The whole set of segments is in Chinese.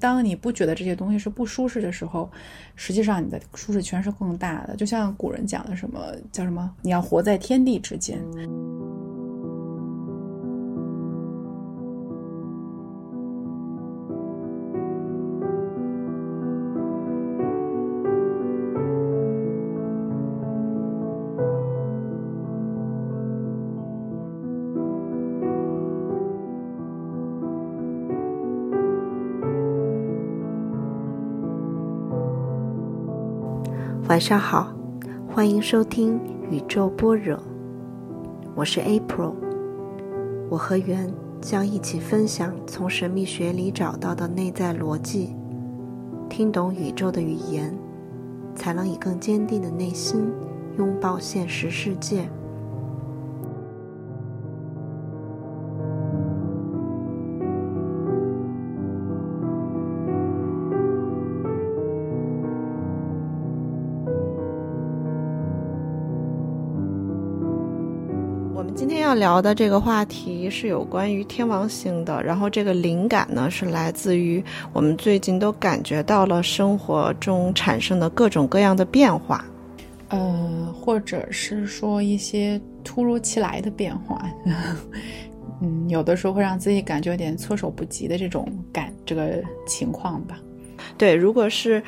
当你不觉得这些东西是不舒适的时候，实际上你的舒适圈是更大的。就像古人讲的什么叫什么，你要活在天地之间。晚上好，欢迎收听宇宙般若，我是 April。我和圆将一起分享从神秘学里找到的内在逻辑，听懂宇宙的语言，才能以更坚定的内心拥抱现实世界。聊的这个话题是有关于天王星的，然后这个灵感呢是来自于我们最近都感觉到了生活中产生的各种各样的变化，呃，或者是说一些突如其来的变化，嗯，有的时候会让自己感觉有点措手不及的这种感这个情况吧。对，如果是。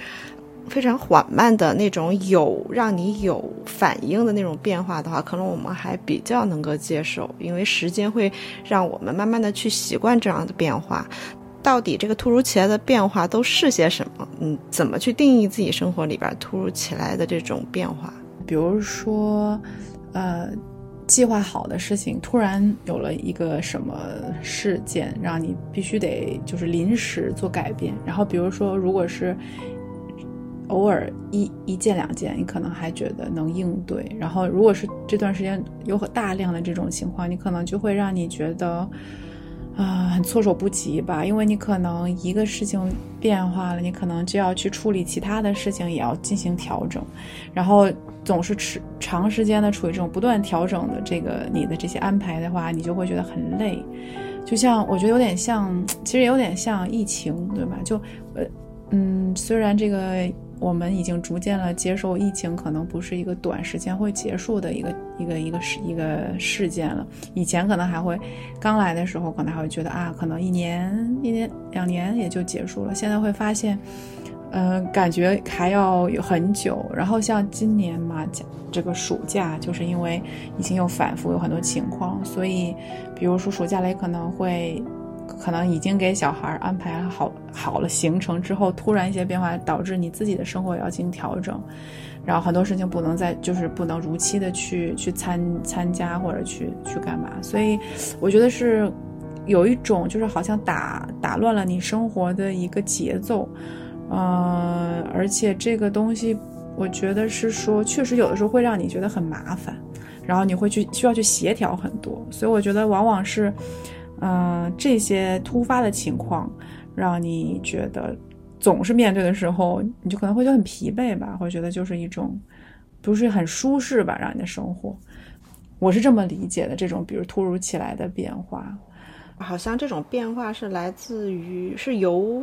非常缓慢的那种有让你有反应的那种变化的话，可能我们还比较能够接受，因为时间会让我们慢慢的去习惯这样的变化。到底这个突如其来的变化都是些什么？嗯，怎么去定义自己生活里边突如其来的这种变化？比如说，呃，计划好的事情突然有了一个什么事件，让你必须得就是临时做改变。然后，比如说，如果是偶尔一一件两件，你可能还觉得能应对。然后，如果是这段时间有很大量的这种情况，你可能就会让你觉得啊很措手不及吧。因为你可能一个事情变化了，你可能就要去处理其他的事情，也要进行调整。然后总是持长时间的处于这种不断调整的这个你的这些安排的话，你就会觉得很累。就像我觉得有点像，其实有点像疫情，对吧？就呃嗯，虽然这个。我们已经逐渐了接受疫情可能不是一个短时间会结束的一个一个一个事一个事件了。以前可能还会，刚来的时候可能还会觉得啊，可能一年一年两年也就结束了。现在会发现，嗯，感觉还要有很久。然后像今年嘛，这个暑假就是因为已经有反复有很多情况，所以比如说暑假里可能会。可能已经给小孩安排好好了行程之后，突然一些变化导致你自己的生活也要进行调整，然后很多事情不能再就是不能如期的去去参参加或者去去干嘛，所以我觉得是有一种就是好像打打乱了你生活的一个节奏，呃，而且这个东西我觉得是说确实有的时候会让你觉得很麻烦，然后你会去需要去协调很多，所以我觉得往往是。嗯，这些突发的情况，让你觉得总是面对的时候，你就可能会觉得很疲惫吧，会觉得就是一种不是很舒适吧，让你的生活，我是这么理解的。这种比如突如其来的变化，好像这种变化是来自于是由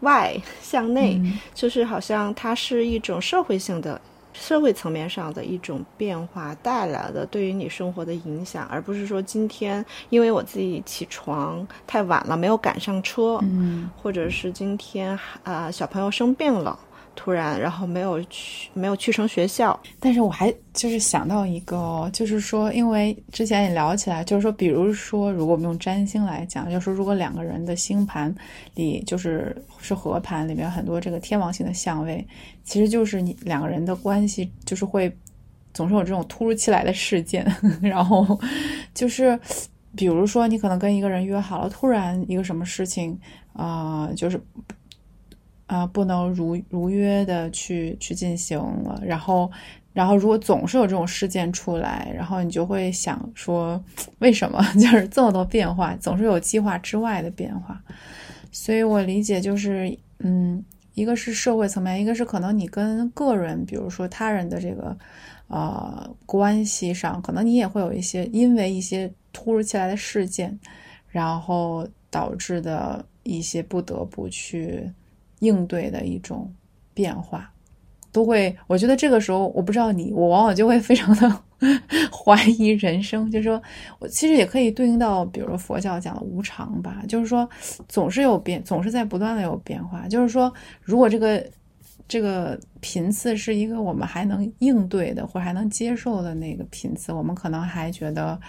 外向内，就是好像它是一种社会性的。社会层面上的一种变化带来的对于你生活的影响，而不是说今天因为我自己起床太晚了没有赶上车，嗯，或者是今天啊小朋友生病了。突然，然后没有去，没有去成学校。但是我还就是想到一个，就是说，因为之前也聊起来，就是说，比如说，如果我们用占星来讲，就是说，如果两个人的星盘里就是是合盘，里面很多这个天王星的相位，其实就是你两个人的关系就是会总是有这种突如其来的事件，然后就是比如说，你可能跟一个人约好了，突然一个什么事情啊，就是。啊，不能如如约的去去进行了。然后，然后如果总是有这种事件出来，然后你就会想说，为什么 就是这么多变化，总是有计划之外的变化？所以我理解就是，嗯，一个是社会层面，一个是可能你跟个人，比如说他人的这个呃关系上，可能你也会有一些因为一些突如其来的事件，然后导致的。一些不得不去应对的一种变化，都会。我觉得这个时候，我不知道你，我往往就会非常的怀疑人生。就是说我其实也可以对应到，比如说佛教讲的无常吧，就是说总是有变，总是在不断的有变化。就是说，如果这个这个频次是一个我们还能应对的，或者还能接受的那个频次，我们可能还觉得。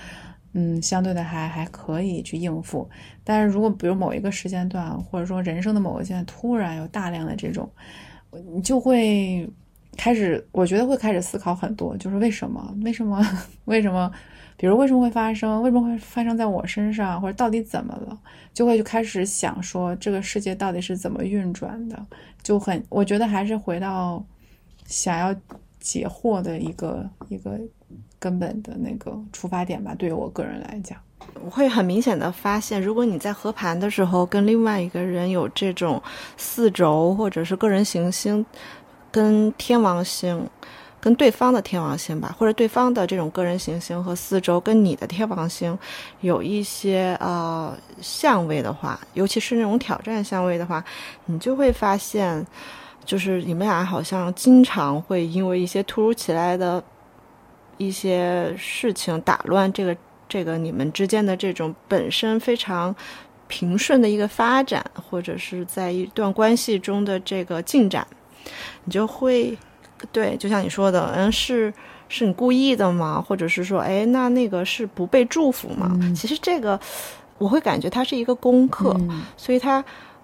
嗯，相对的还还可以去应付，但是如果比如某一个时间段，或者说人生的某个阶段，突然有大量的这种，你就会开始，我觉得会开始思考很多，就是为什么？为什么？为什么？比如为什么会发生？为什么会发生在我身上？或者到底怎么了？就会就开始想说，这个世界到底是怎么运转的？就很，我觉得还是回到想要解惑的一个一个。根本的那个出发点吧，对于我个人来讲，我会很明显的发现，如果你在合盘的时候跟另外一个人有这种四轴或者是个人行星跟天王星，跟对方的天王星吧，或者对方的这种个人行星和四轴跟你的天王星有一些呃相位的话，尤其是那种挑战相位的话，你就会发现，就是你们俩好像经常会因为一些突如其来的。一些事情打乱这个这个你们之间的这种本身非常平顺的一个发展，或者是在一段关系中的这个进展，你就会对，就像你说的，嗯，是是你故意的吗？或者是说，哎，那那个是不被祝福吗？其实这个我会感觉它是一个功课，所以它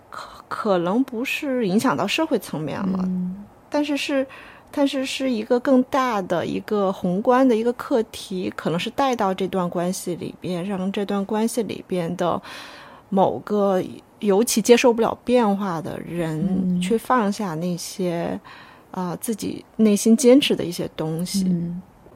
可可能不是影响到社会层面了，但是是。但是是一个更大的一个宏观的一个课题，可能是带到这段关系里边，让这段关系里边的某个尤其接受不了变化的人，去放下那些啊自己内心坚持的一些东西。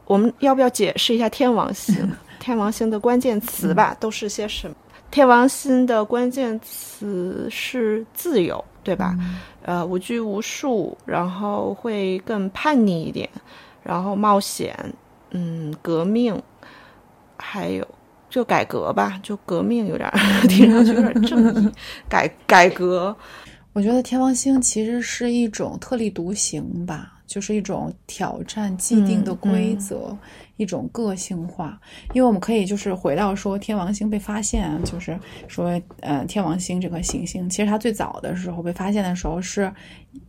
我们要不要解释一下天王星？天王星的关键词吧，都是些什么？天王星的关键词是自由。对吧？呃，无拘无束，然后会更叛逆一点，然后冒险，嗯，革命，还有就改革吧，就革命有点 听上去有点正义，改改革。我觉得天王星其实是一种特立独行吧。就是一种挑战既定的规则，一种个性化。因为我们可以就是回到说天王星被发现，就是说呃天王星这颗行星，其实它最早的时候被发现的时候是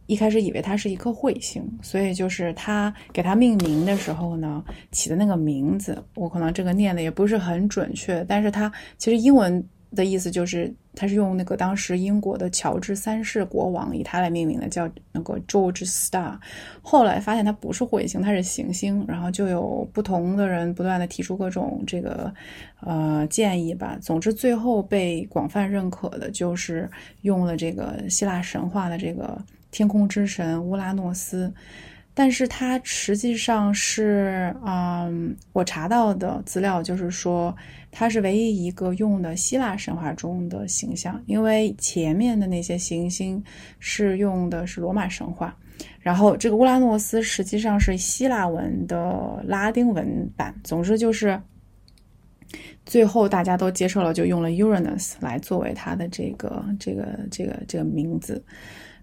一开始以为它是一颗彗星，所以就是它给它命名的时候呢，起的那个名字，我可能这个念的也不是很准确，但是它其实英文。的意思就是，他是用那个当时英国的乔治三世国王以他来命名的，叫那个 George Star。后来发现它不是彗星，它是行星，然后就有不同的人不断的提出各种这个呃建议吧。总之，最后被广泛认可的就是用了这个希腊神话的这个天空之神乌拉诺斯。但是它实际上是，嗯，我查到的资料就是说，它是唯一一个用的希腊神话中的形象，因为前面的那些行星是用的是罗马神话，然后这个乌拉诺斯实际上是希腊文的拉丁文版。总之就是，最后大家都接受了，就用了 Uranus 来作为它的这个这个这个这个名字。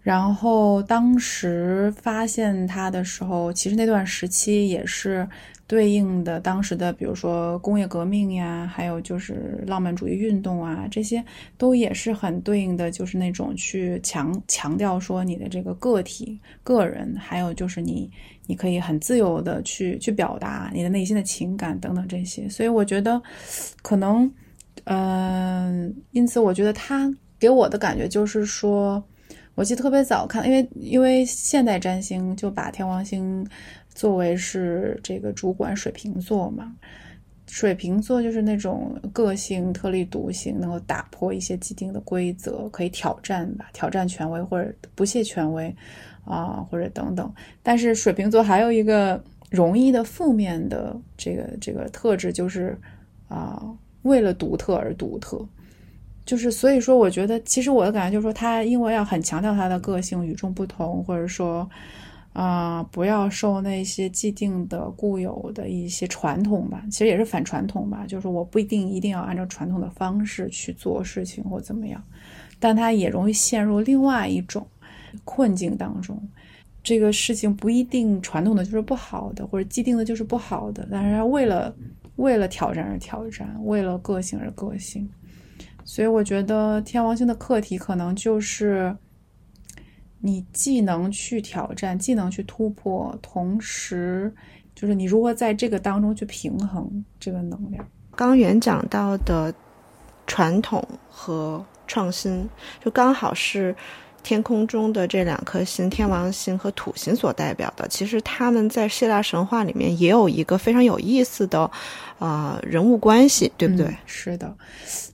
然后当时发现它的时候，其实那段时期也是对应的当时的，比如说工业革命呀，还有就是浪漫主义运动啊，这些都也是很对应的，就是那种去强强调说你的这个个体、个人，还有就是你你可以很自由的去去表达你的内心的情感等等这些。所以我觉得，可能，嗯，因此我觉得他给我的感觉就是说。我记得特别早看，因为因为现代占星就把天王星作为是这个主管水瓶座嘛，水瓶座就是那种个性特立独行，能够打破一些既定的规则，可以挑战吧，挑战权威或者不屑权威啊，或者等等。但是水瓶座还有一个容易的负面的这个这个特质，就是啊，为了独特而独特。就是所以说，我觉得其实我的感觉就是说，他因为要很强调他的个性与众不同，或者说，啊，不要受那些既定的固有的一些传统吧，其实也是反传统吧。就是我不一定一定要按照传统的方式去做事情或怎么样。但他也容易陷入另外一种困境当中。这个事情不一定传统的就是不好的，或者既定的就是不好的，但是他为了为了挑战而挑战，为了个性而个性。所以我觉得天王星的课题可能就是，你既能去挑战，既能去突破，同时就是你如何在这个当中去平衡这个能量。刚元讲到的传统和创新，就刚好是。天空中的这两颗星，天王星和土星所代表的，其实他们在希腊神话里面也有一个非常有意思的，呃，人物关系，对不对？是的，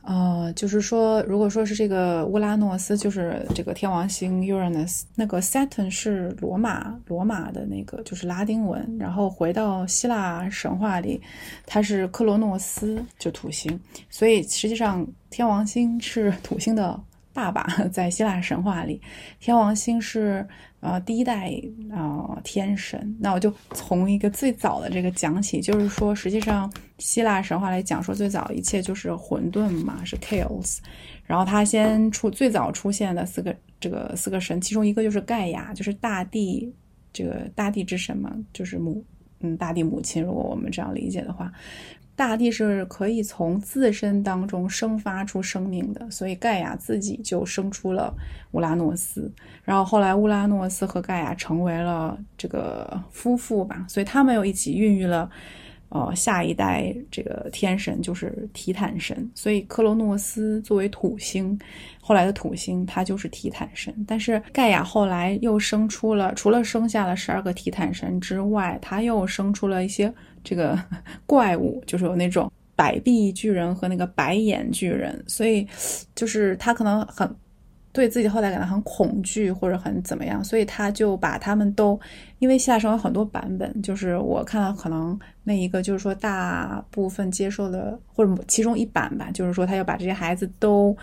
呃，就是说，如果说是这个乌拉诺斯，就是这个天王星 Uranus，那个 Saturn 是罗马罗马的那个，就是拉丁文，然后回到希腊神话里，它是克罗诺斯，就土星，所以实际上天王星是土星的。爸爸 在希腊神话里，天王星是呃第一代啊天神。那我就从一个最早的这个讲起，就是说，实际上希腊神话来讲说，最早一切就是混沌嘛，是 chaos。然后他先出最早出现的四个这个四个神，其中一个就是盖亚，就是大地这个大地之神嘛，就是母嗯大地母亲。如果我们这样理解的话。大地是可以从自身当中生发出生命的，所以盖亚自己就生出了乌拉诺斯，然后后来乌拉诺斯和盖亚成为了这个夫妇吧，所以他们又一起孕育了，呃，下一代这个天神就是提坦神，所以克罗诺斯作为土星，后来的土星他就是提坦神，但是盖亚后来又生出了，除了生下了十二个提坦神之外，他又生出了一些。这个 怪物就是有那种百臂巨人和那个白眼巨人，所以就是他可能很对自己后代感到很恐惧或者很怎么样，所以他就把他们都，因为希腊神有很多版本，就是我看到可能那一个就是说大部分接受的或者其中一版吧，就是说他要把这些孩子都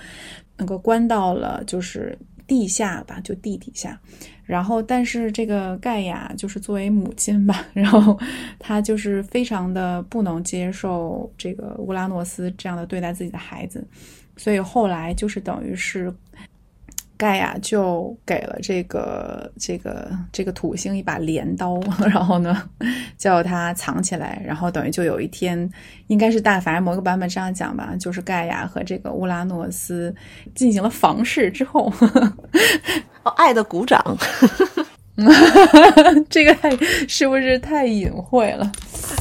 能够关到了就是地下吧，就地底下。然后，但是这个盖亚就是作为母亲吧，然后她就是非常的不能接受这个乌拉诺斯这样的对待自己的孩子，所以后来就是等于是盖亚就给了这个这个这个土星一把镰刀，然后呢叫他藏起来，然后等于就有一天应该是大，反正某个版本这样讲吧，就是盖亚和这个乌拉诺斯进行了房事之后。哦爱的鼓掌，这个太是不是太隐晦了？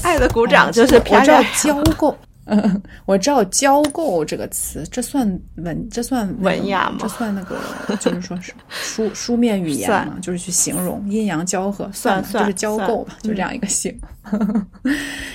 爱的鼓掌就是我知道交媾，嗯，我知道交媾这个词，这算文，这算文雅吗？这算那个，就是说是书 书面语言嘛，就是去形容阴阳交合，算算就是交媾吧，就这样一个形。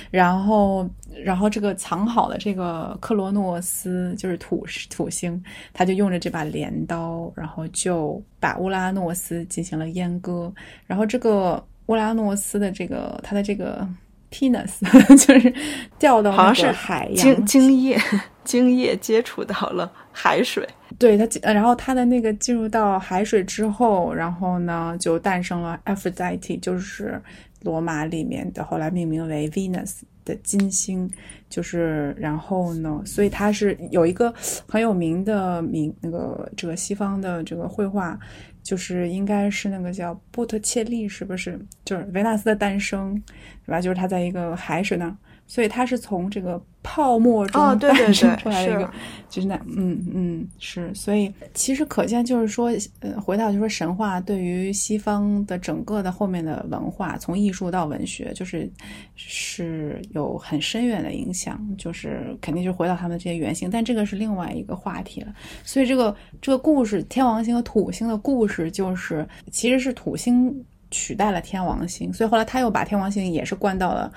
然后。然后这个藏好的这个克罗诺斯就是土土星，他就用着这把镰刀，然后就把乌拉诺斯进行了阉割。然后这个乌拉诺斯的这个他的这个 penis 就是掉到好像是海洋精精液精液接触到了海水。对他，然后它的那个进入到海水之后，然后呢就诞生了 Aphrodite，就是罗马里面的后来命名为 Venus。的金星，就是然后呢，所以它是有一个很有名的名，那个这个西方的这个绘画，就是应该是那个叫波特切利，是不是？就是维纳斯的诞生，对吧？就是他在一个海水那。所以它是从这个泡沫中 诞生出来的一个，就是那，嗯嗯是，所以其实可见就是说，呃，回到就说神话对于西方的整个的后面的文化，从艺术到文学，就是是有很深远的影响，就是肯定就回到他们这些原型，但这个是另外一个话题了。所以这个这个故事，天王星和土星的故事，就是其实是土星取代了天王星，所以后来他又把天王星也是关到了。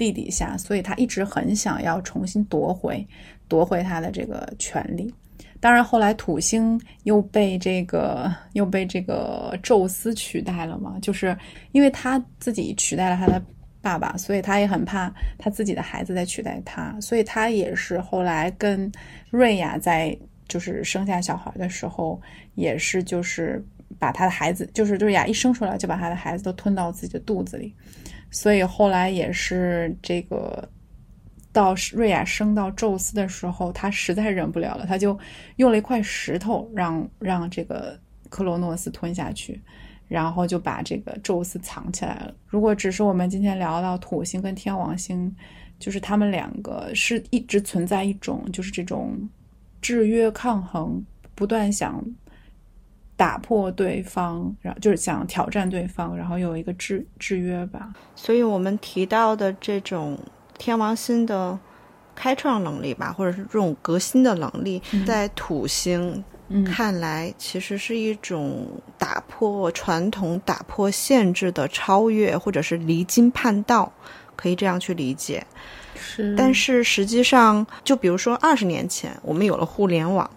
地底下，所以他一直很想要重新夺回夺回他的这个权利。当然，后来土星又被这个又被这个宙斯取代了嘛，就是因为他自己取代了他的爸爸，所以他也很怕他自己的孩子再取代他，所以他也是后来跟瑞亚在就是生下小孩的时候，也是就是把他的孩子，就是瑞亚一生出来就把他的孩子都吞到自己的肚子里。所以后来也是这个到瑞亚升到宙斯的时候，他实在忍不了了，他就用了一块石头让让这个克罗诺斯吞下去，然后就把这个宙斯藏起来了。如果只是我们今天聊到土星跟天王星，就是他们两个是一直存在一种就是这种制约抗衡，不断想打破对方，然后就是想挑战对方，然后有一个制制约吧。所以我们提到的这种。天王星的开创能力吧，或者是这种革新的能力，在土星看来，其实是一种打破传统、打破限制的超越，或者是离经叛道，可以这样去理解。是，但是实际上，就比如说二十年前，我们有了互联网。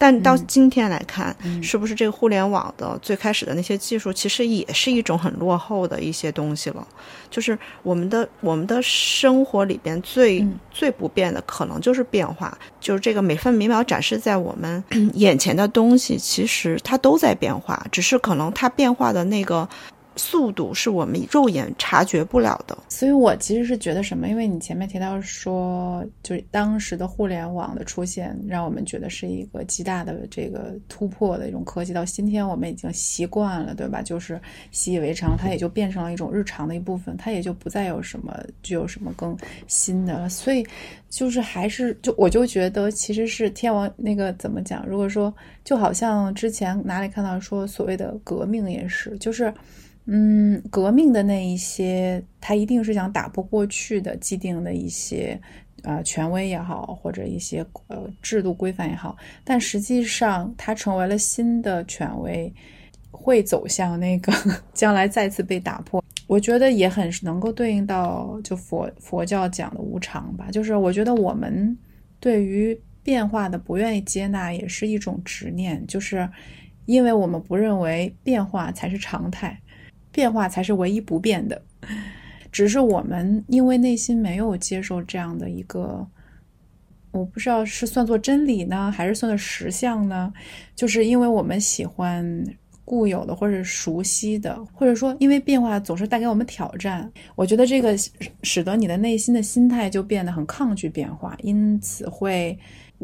但到今天来看，是不是这个互联网的最开始的那些技术，其实也是一种很落后的一些东西了？就是我们的我们的生活里边最最不变的，可能就是变化，就是这个每分每秒展示在我们 眼前的东西，其实它都在变化，只是可能它变化的那个。速度是我们肉眼察觉不了的，所以我其实是觉得什么？因为你前面提到说，就是当时的互联网的出现，让我们觉得是一个极大的这个突破的一种科技。到今天我们已经习惯了，对吧？就是习以为常，它也就变成了一种日常的一部分，它也就不再有什么具有什么更新的。所以就是还是就我就觉得，其实是天王那个怎么讲？如果说就好像之前哪里看到说所谓的革命也是，就是。嗯，革命的那一些，他一定是想打破过去的既定的一些，呃，权威也好，或者一些呃制度规范也好。但实际上，他成为了新的权威，会走向那个 将来再次被打破。我觉得也很能够对应到就佛佛教讲的无常吧。就是我觉得我们对于变化的不愿意接纳，也是一种执念，就是因为我们不认为变化才是常态。变化才是唯一不变的，只是我们因为内心没有接受这样的一个，我不知道是算作真理呢，还是算作实相呢？就是因为我们喜欢固有的或者熟悉的，或者说因为变化总是带给我们挑战，我觉得这个使得你的内心的心态就变得很抗拒变化，因此会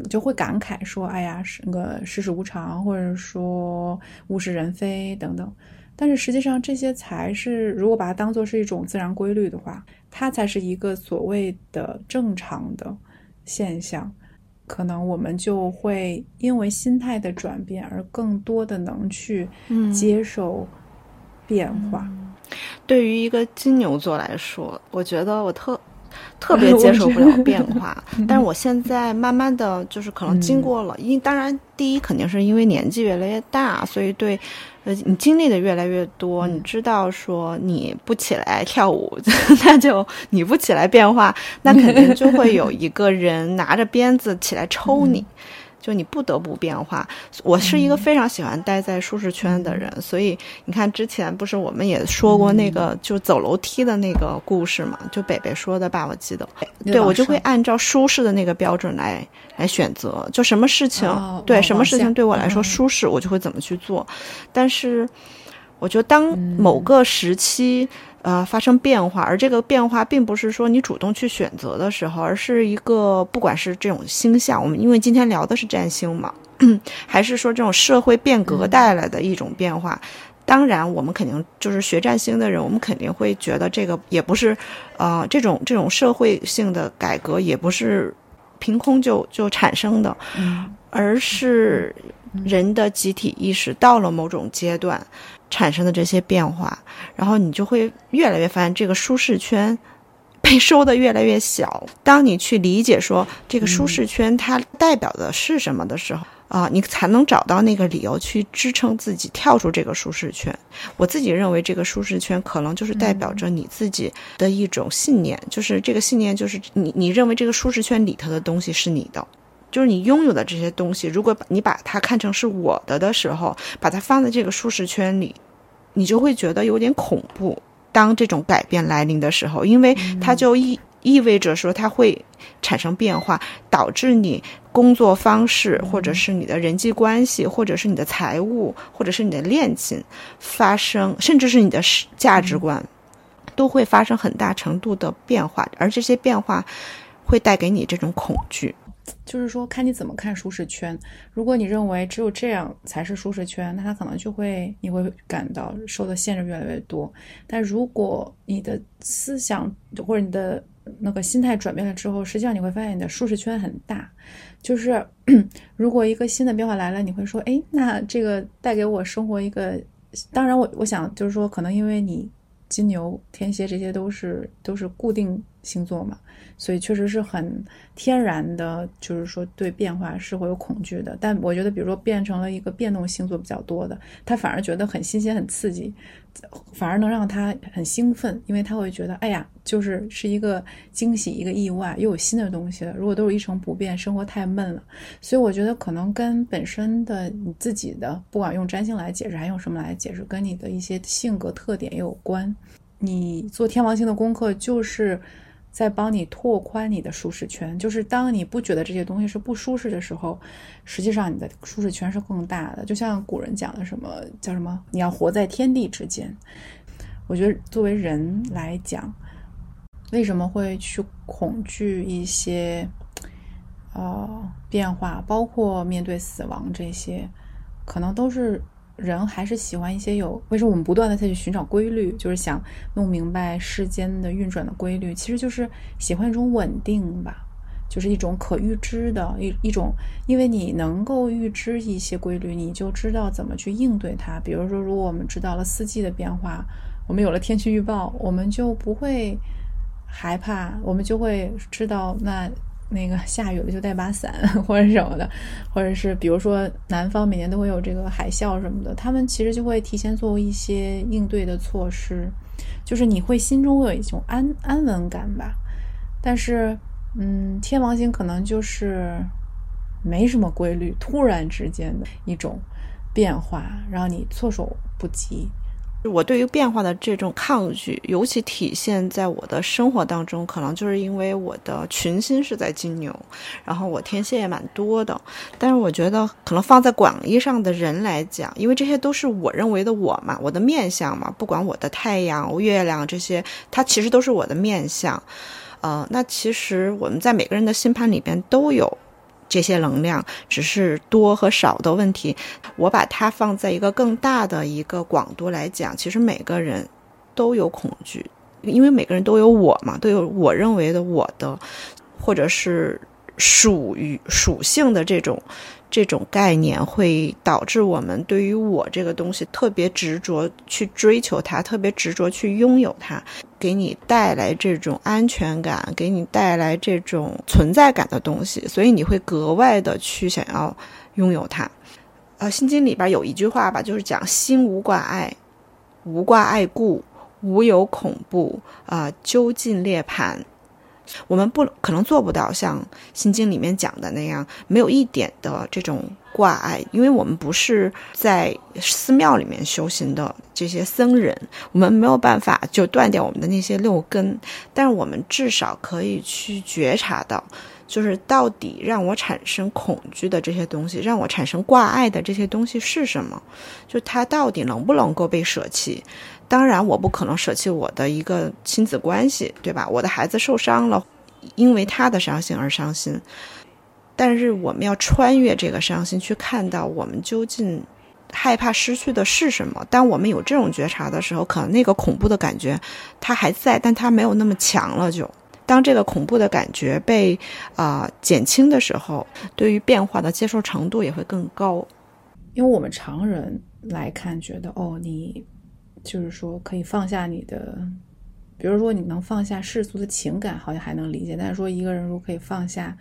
就会感慨说：“哎呀，是那个世事无常，或者说物是人非等等。”但是实际上，这些才是如果把它当做是一种自然规律的话，它才是一个所谓的正常的现象。可能我们就会因为心态的转变而更多的能去接受变化。对于一个金牛座来说，我觉得我特。特别 接受不了变化，但是我现在慢慢的就是可能经过了，因当然第一肯定是因为年纪越来越大，所以对，呃，你经历的越来越多，你知道说你不起来 跳舞，那就你不起来变化，那肯定就会有一个人拿着鞭子起来抽你。就你不得不变化。我是一个非常喜欢待在舒适圈的人，所以你看之前不是我们也说过那个就走楼梯的那个故事嘛？就北北说的吧，我记得。对我就会按照舒适的那个标准来来选择，就什么事情对什么事情对我来说舒适，我就会怎么去做。但是我觉得当某个时期。呃，发生变化，而这个变化并不是说你主动去选择的时候，而是一个不管是这种星象，我们因为今天聊的是占星嘛，还是说这种社会变革带来的一种变化。当然，我们肯定就是学占星的人，我们肯定会觉得这个也不是，呃，这种这种社会性的改革也不是凭空就就产生的，而是人的集体意识到了某种阶段。产生的这些变化，然后你就会越来越发现这个舒适圈被收的越来越小。当你去理解说这个舒适圈它代表的是什么的时候，啊，你才能找到那个理由去支撑自己跳出这个舒适圈。我自己认为，这个舒适圈可能就是代表着你自己的一种信念，就是这个信念就是你你认为这个舒适圈里头的东西是你的。就是你拥有的这些东西，如果你把它看成是我的的时候，把它放在这个舒适圈里，你就会觉得有点恐怖。当这种改变来临的时候，因为它就意意味着说它会产生变化，导致你工作方式，或者是你的人际关系，或者是你的财务，或者是你的恋情发生，甚至是你的价值观，都会发生很大程度的变化，而这些变化。会带给你这种恐惧。就是说，看你怎么看舒适圈。如果你认为只有这样才是舒适圈，那它可能就会你会感到受的限制越来越多。但如果你的思想或者你的那个心态转变了之后，实际上你会发现你的舒适圈很大。就是 如果一个新的变化来了，你会说：“哎，那这个带给我生活一个……当然，我我想就是说，可能因为你金牛、天蝎这些都是都是固定星座嘛。”所以确实是很天然的，就是说对变化是会有恐惧的。但我觉得，比如说变成了一个变动星座比较多的，他反而觉得很新鲜、很刺激，反而能让他很兴奋，因为他会觉得，哎呀，就是是一个惊喜、一个意外，又有新的东西了。如果都是一成不变，生活太闷了。所以我觉得可能跟本身的你自己的，不管用占星来解释，还用什么来解释，跟你的一些性格特点也有关。你做天王星的功课就是。在帮你拓宽你的舒适圈，就是当你不觉得这些东西是不舒适的时候，实际上你的舒适圈是更大的。就像古人讲的什么叫什么，你要活在天地之间。我觉得作为人来讲，为什么会去恐惧一些呃变化，包括面对死亡这些，可能都是。人还是喜欢一些有，为什么我们不断的再去寻找规律，就是想弄明白世间的运转的规律，其实就是喜欢一种稳定吧，就是一种可预知的一一种，因为你能够预知一些规律，你就知道怎么去应对它。比如说，如果我们知道了四季的变化，我们有了天气预报，我们就不会害怕，我们就会知道那。那个下雨了就带把伞 或者什么的，或者是比如说南方每年都会有这个海啸什么的，他们其实就会提前做一些应对的措施，就是你会心中会有一种安安稳感吧。但是，嗯，天王星可能就是没什么规律，突然之间的一种变化，让你措手不及。我对于变化的这种抗拒，尤其体现在我的生活当中，可能就是因为我的群星是在金牛，然后我天蝎也蛮多的。但是我觉得，可能放在广义上的人来讲，因为这些都是我认为的我嘛，我的面相嘛，不管我的太阳、月亮这些，它其实都是我的面相。呃，那其实我们在每个人的星盘里边都有。这些能量只是多和少的问题，我把它放在一个更大的一个广度来讲，其实每个人都有恐惧，因为每个人都有我嘛，都有我认为的我的，或者是属于属性的这种。这种概念会导致我们对于我这个东西特别执着，去追求它，特别执着去拥有它，给你带来这种安全感，给你带来这种存在感的东西，所以你会格外的去想要拥有它。呃，《心经》里边有一句话吧，就是讲心无挂碍，无挂碍故，无有恐怖啊，究竟涅槃。我们不可能做不到像《心经》里面讲的那样，没有一点的这种挂碍，因为我们不是在寺庙里面修行的这些僧人，我们没有办法就断掉我们的那些六根，但是我们至少可以去觉察到，就是到底让我产生恐惧的这些东西，让我产生挂碍的这些东西是什么，就它到底能不能够被舍弃。当然，我不可能舍弃我的一个亲子关系，对吧？我的孩子受伤了，因为他的伤心而伤心。但是，我们要穿越这个伤心，去看到我们究竟害怕失去的是什么。当我们有这种觉察的时候，可能那个恐怖的感觉它还在，但它没有那么强了。就当这个恐怖的感觉被啊减轻的时候，对于变化的接受程度也会更高。因为我们常人来看，觉得哦，你。就是说，可以放下你的，比如说你能放下世俗的情感，好像还能理解。但是说一个人如果可以放下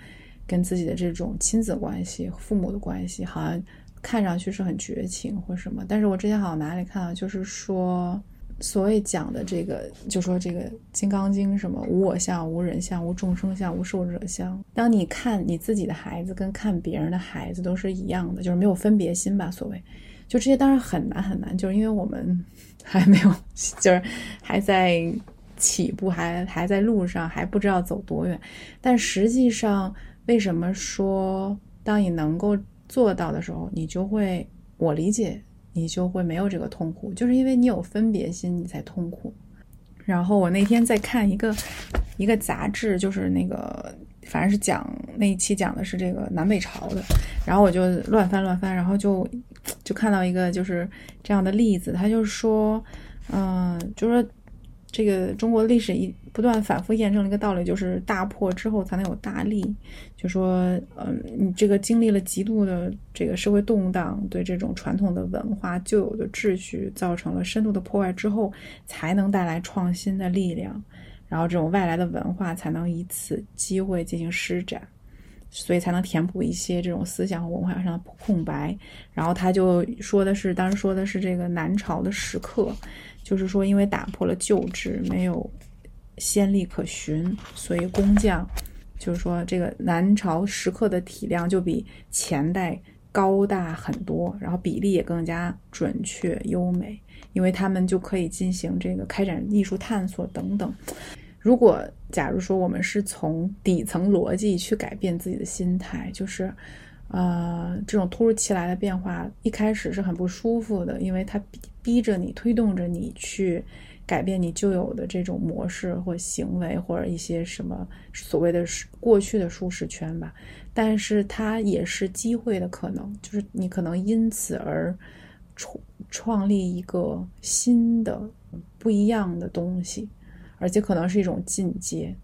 跟自己的这种亲子关系、父母的关系，好像看上去是很绝情或什么。但是我之前好像哪里看到，就是说所谓讲的这个，就说这个《金刚经》什么无我相、无人相、无众生相、无寿者相。当你看你自己的孩子跟看别人的孩子都是一样的，就是没有分别心吧？所谓，就这些当然很难很难，就是因为我们。还没有，就是还在起步，还还在路上，还不知道走多远。但实际上，为什么说当你能够做到的时候，你就会，我理解，你就会没有这个痛苦，就是因为你有分别心，你才痛苦。然后我那天在看一个一个杂志，就是那个反正是讲那一期讲的是这个南北朝的，然后我就乱翻乱翻，然后就就看到一个就是这样的例子，他就是说，嗯，就说这个中国历史一不断反复验证了一个道理，就是大破之后才能有大立，就说，嗯，你这个经历了极度的这个社会动荡，对这种传统的文化旧有的秩序造成了深度的破坏之后，才能带来创新的力量。然后这种外来的文化才能以此机会进行施展，所以才能填补一些这种思想和文化上的空白。然后他就说的是，当时说的是这个南朝的石刻，就是说因为打破了旧制，没有先例可循，所以工匠就是说这个南朝石刻的体量就比前代高大很多，然后比例也更加准确优美。因为他们就可以进行这个开展艺术探索等等。如果假如说我们是从底层逻辑去改变自己的心态，就是，呃，这种突如其来的变化一开始是很不舒服的，因为它逼逼着你、推动着你去改变你旧有的这种模式或行为，或者一些什么所谓的过去的舒适圈吧。但是它也是机会的可能，就是你可能因此而。创创立一个新的不一样的东西，而且可能是一种进阶。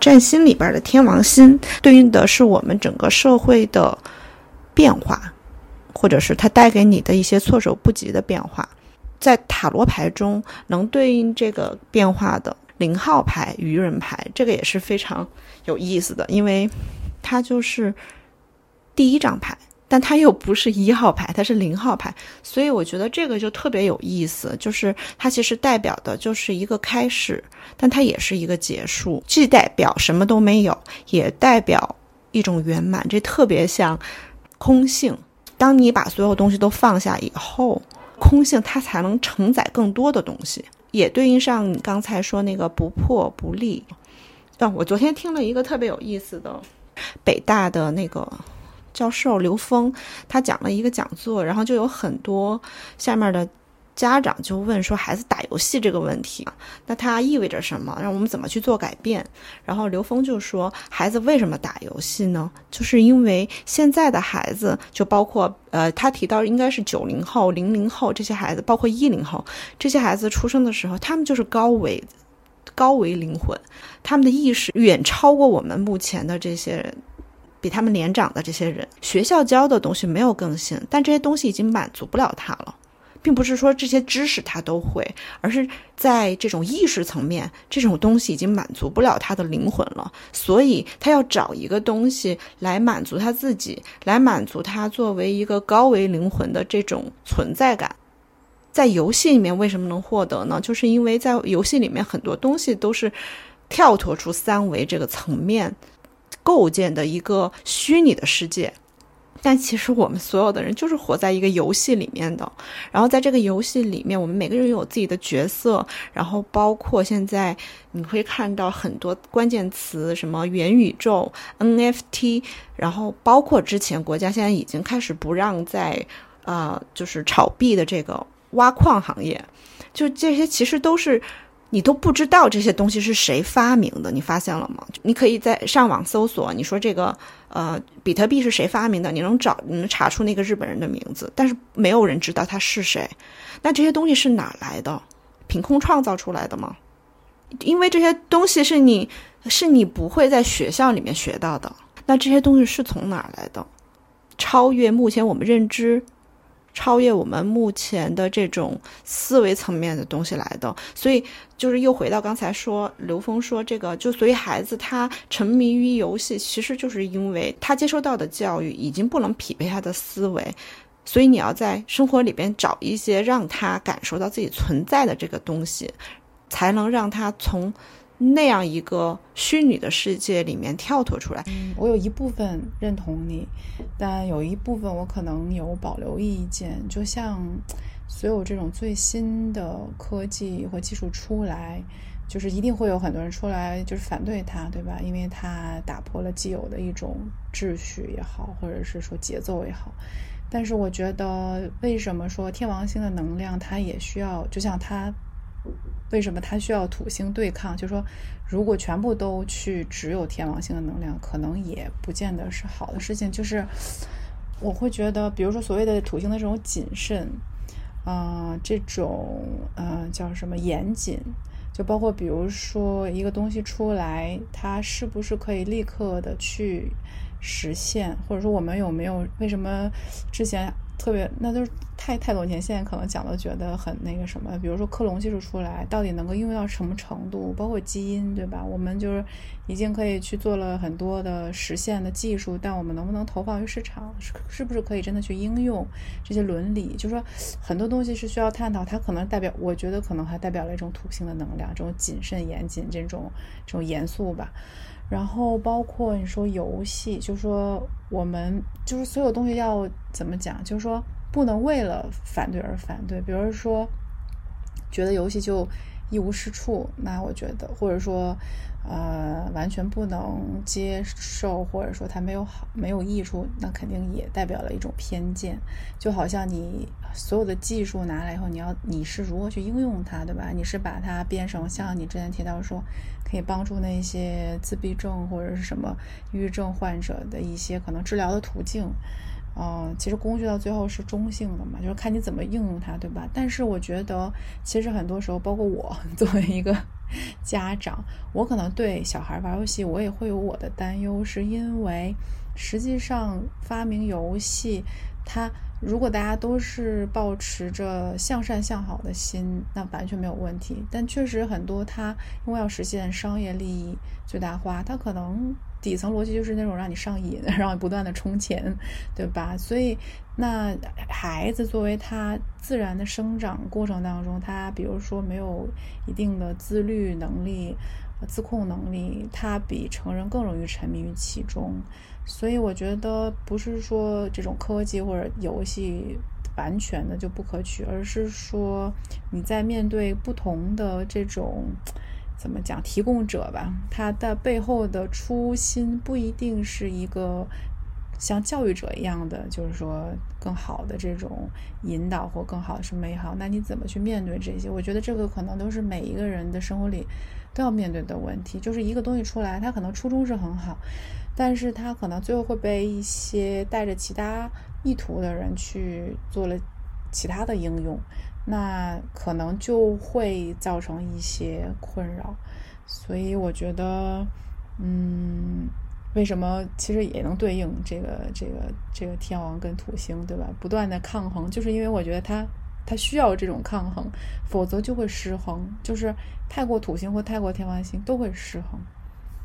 占星里边的天王星对应的是我们整个社会的变化，或者是它带给你的一些措手不及的变化。在塔罗牌中，能对应这个变化的零号牌愚人牌，这个也是非常有意思的，因为它就是第一张牌。但它又不是一号牌，它是零号牌，所以我觉得这个就特别有意思。就是它其实代表的就是一个开始，但它也是一个结束，既代表什么都没有，也代表一种圆满。这特别像空性。当你把所有东西都放下以后，空性它才能承载更多的东西，也对应上你刚才说那个不破不立。啊，我昨天听了一个特别有意思的北大的那个。教授刘峰，他讲了一个讲座，然后就有很多下面的家长就问说，孩子打游戏这个问题，那它意味着什么？让我们怎么去做改变？然后刘峰就说，孩子为什么打游戏呢？就是因为现在的孩子，就包括呃，他提到应该是九零后、零零后这些孩子，包括一零后这些孩子出生的时候，他们就是高维、高维灵魂，他们的意识远超过我们目前的这些人。比他们年长的这些人，学校教的东西没有更新，但这些东西已经满足不了他了，并不是说这些知识他都会，而是在这种意识层面，这种东西已经满足不了他的灵魂了，所以他要找一个东西来满足他自己，来满足他作为一个高维灵魂的这种存在感。在游戏里面为什么能获得呢？就是因为在游戏里面很多东西都是跳脱出三维这个层面。构建的一个虚拟的世界，但其实我们所有的人就是活在一个游戏里面的。然后在这个游戏里面，我们每个人有自己的角色。然后包括现在你会看到很多关键词，什么元宇宙、NFT，然后包括之前国家现在已经开始不让在呃就是炒币的这个挖矿行业，就这些其实都是。你都不知道这些东西是谁发明的，你发现了吗？你可以在上网搜索，你说这个呃比特币是谁发明的，你能找你能查出那个日本人的名字，但是没有人知道他是谁。那这些东西是哪来的？凭空创造出来的吗？因为这些东西是你是你不会在学校里面学到的。那这些东西是从哪来的？超越目前我们认知。超越我们目前的这种思维层面的东西来的，所以就是又回到刚才说，刘峰说这个，就所以孩子他沉迷于游戏，其实就是因为他接收到的教育已经不能匹配他的思维，所以你要在生活里边找一些让他感受到自己存在的这个东西，才能让他从。那样一个虚拟的世界里面跳脱出来，我有一部分认同你，但有一部分我可能有保留意见。就像所有这种最新的科技或技术出来，就是一定会有很多人出来就是反对它，对吧？因为它打破了既有的一种秩序也好，或者是说节奏也好。但是我觉得，为什么说天王星的能量它也需要，就像它。为什么它需要土星对抗？就是说，如果全部都去只有天王星的能量，可能也不见得是好的事情。就是我会觉得，比如说所谓的土星的这种谨慎，啊，这种呃叫什么严谨，就包括比如说一个东西出来，它是不是可以立刻的去实现，或者说我们有没有为什么之前。特别，那都是太太多年，现在可能讲的觉得很那个什么，比如说克隆技术出来，到底能够应用到什么程度？包括基因，对吧？我们就是已经可以去做了很多的实现的技术，但我们能不能投放于市场？是是不是可以真的去应用这些伦理？就是说很多东西是需要探讨，它可能代表，我觉得可能还代表了一种土星的能量，这种谨慎严谨，这种这种严肃吧。然后包括你说游戏，就说我们就是所有东西要怎么讲，就是说不能为了反对而反对。比如说，觉得游戏就一无是处，那我觉得，或者说。呃，完全不能接受，或者说它没有好、没有益处，那肯定也代表了一种偏见。就好像你所有的技术拿来以后，你要你是如何去应用它，对吧？你是把它变成像你之前提到说，可以帮助那些自闭症或者是什么抑郁症患者的一些可能治疗的途径。呃，其实工具到最后是中性的嘛，就是看你怎么应用它，对吧？但是我觉得，其实很多时候，包括我 作为一个。家长，我可能对小孩玩游戏，我也会有我的担忧，是因为实际上发明游戏，它如果大家都是保持着向善向好的心，那完全没有问题。但确实很多，它因为要实现商业利益最大化，它可能。底层逻辑就是那种让你上瘾，让你不断的充钱，对吧？所以，那孩子作为他自然的生长过程当中，他比如说没有一定的自律能力、自控能力，他比成人更容易沉迷于其中。所以，我觉得不是说这种科技或者游戏完全的就不可取，而是说你在面对不同的这种。怎么讲？提供者吧，他的背后的初心不一定是一个像教育者一样的，就是说更好的这种引导或更好的是美好。那你怎么去面对这些？我觉得这个可能都是每一个人的生活里都要面对的问题。就是一个东西出来，它可能初衷是很好，但是它可能最后会被一些带着其他意图的人去做了其他的应用。那可能就会造成一些困扰，所以我觉得，嗯，为什么其实也能对应这个这个这个天王跟土星，对吧？不断的抗衡，就是因为我觉得它它需要这种抗衡，否则就会失衡，就是太过土星或太过天王星都会失衡。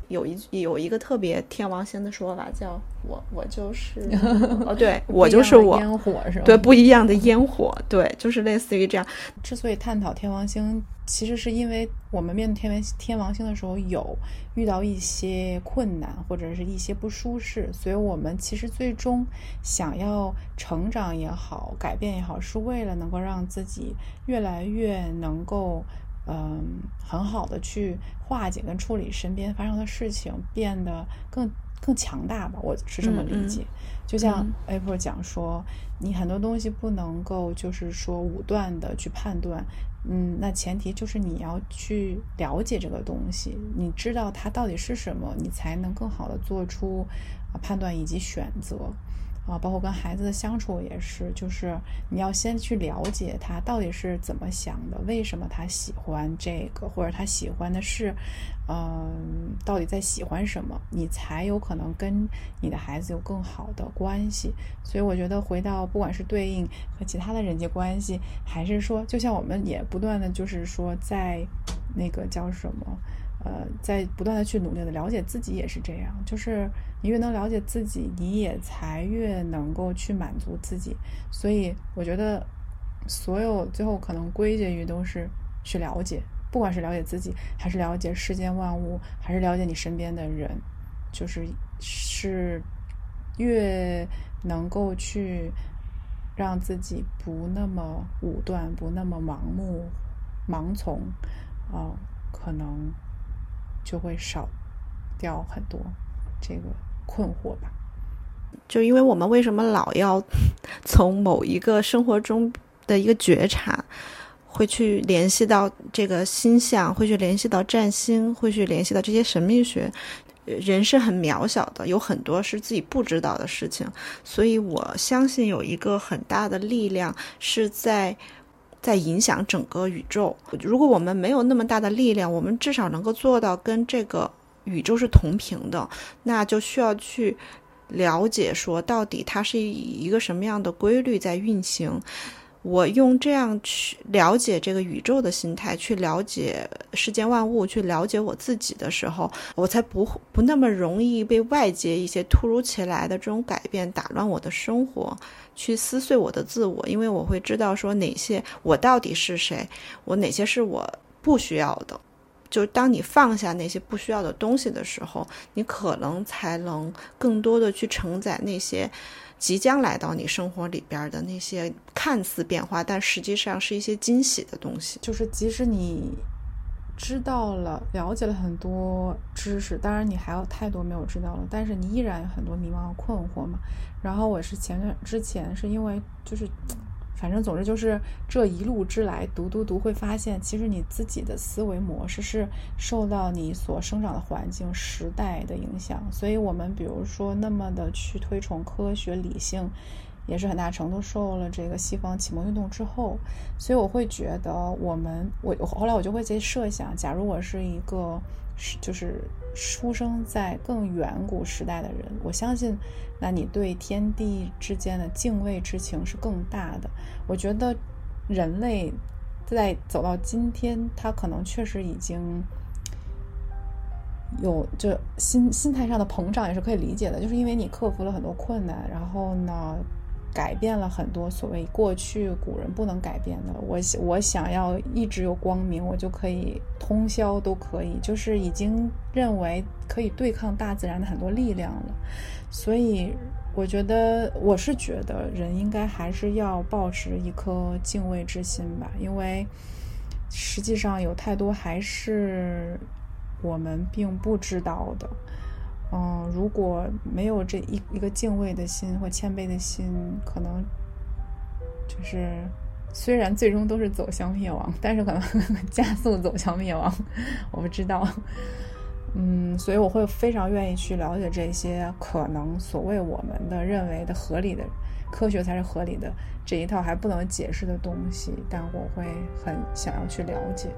有一有一个特别天王星的说法，叫我我就是 哦，对我就是我烟火是吧？对，不一样的烟火，对，就是类似于这样。之所以探讨天王星，其实是因为我们面对天王天王星的时候，有遇到一些困难或者是一些不舒适，所以我们其实最终想要成长也好，改变也好，是为了能够让自己越来越能够。嗯，很好的去化解跟处理身边发生的事情，变得更更强大吧，我是这么理解。就像 April 讲说，你很多东西不能够就是说武断的去判断，嗯，那前提就是你要去了解这个东西，你知道它到底是什么，你才能更好的做出判断以及选择。啊，包括跟孩子的相处也是，就是你要先去了解他到底是怎么想的，为什么他喜欢这个，或者他喜欢的是，嗯，到底在喜欢什么，你才有可能跟你的孩子有更好的关系。所以我觉得回到不管是对应和其他的人际关系，还是说，就像我们也不断的就是说在那个叫什么。呃，在不断的去努力的了解自己也是这样，就是你越能了解自己，你也才越能够去满足自己。所以我觉得，所有最后可能归结于都是去了解，不管是了解自己，还是了解世间万物，还是了解你身边的人，就是是越能够去让自己不那么武断，不那么盲目、盲从啊，可能。就会少掉很多这个困惑吧。就因为我们为什么老要从某一个生活中的一个觉察，会去联系到这个星象，会去联系到占星，会去联系到这些神秘学。人是很渺小的，有很多是自己不知道的事情，所以我相信有一个很大的力量是在在影响整个宇宙。如果我们没有那么大的力量，我们至少能够做到跟这个宇宙是同频的，那就需要去了解说，到底它是以一个什么样的规律在运行。我用这样去了解这个宇宙的心态，去了解世间万物，去了解我自己的时候，我才不不那么容易被外界一些突如其来的这种改变打乱我的生活，去撕碎我的自我。因为我会知道说哪些我到底是谁，我哪些是我不需要的。就当你放下那些不需要的东西的时候，你可能才能更多的去承载那些。即将来到你生活里边的那些看似变化，但实际上是一些惊喜的东西。就是即使你知道了、了解了很多知识，当然你还有太多没有知道了，但是你依然有很多迷茫和困惑嘛。然后我是前段之前是因为就是。反正总之就是这一路之来读读读，会发现其实你自己的思维模式是受到你所生长的环境、时代的影响。所以，我们比如说那么的去推崇科学理性，也是很大程度受了这个西方启蒙运动之后。所以，我会觉得我们我后来我就会在设想，假如我是一个。是，就是出生在更远古时代的人，我相信，那你对天地之间的敬畏之情是更大的。我觉得人类在走到今天，他可能确实已经有就心心态上的膨胀，也是可以理解的，就是因为你克服了很多困难，然后呢。改变了很多所谓过去古人不能改变的。我我想要一直有光明，我就可以通宵都可以，就是已经认为可以对抗大自然的很多力量了。所以我觉得，我是觉得人应该还是要保持一颗敬畏之心吧，因为实际上有太多还是我们并不知道的。嗯，如果没有这一一个敬畏的心或谦卑的心，可能就是虽然最终都是走向灭亡，但是可能 加速走向灭亡。我不知道，嗯，所以我会非常愿意去了解这些可能所谓我们的认为的合理的科学才是合理的这一套还不能解释的东西，但我会很想要去了解。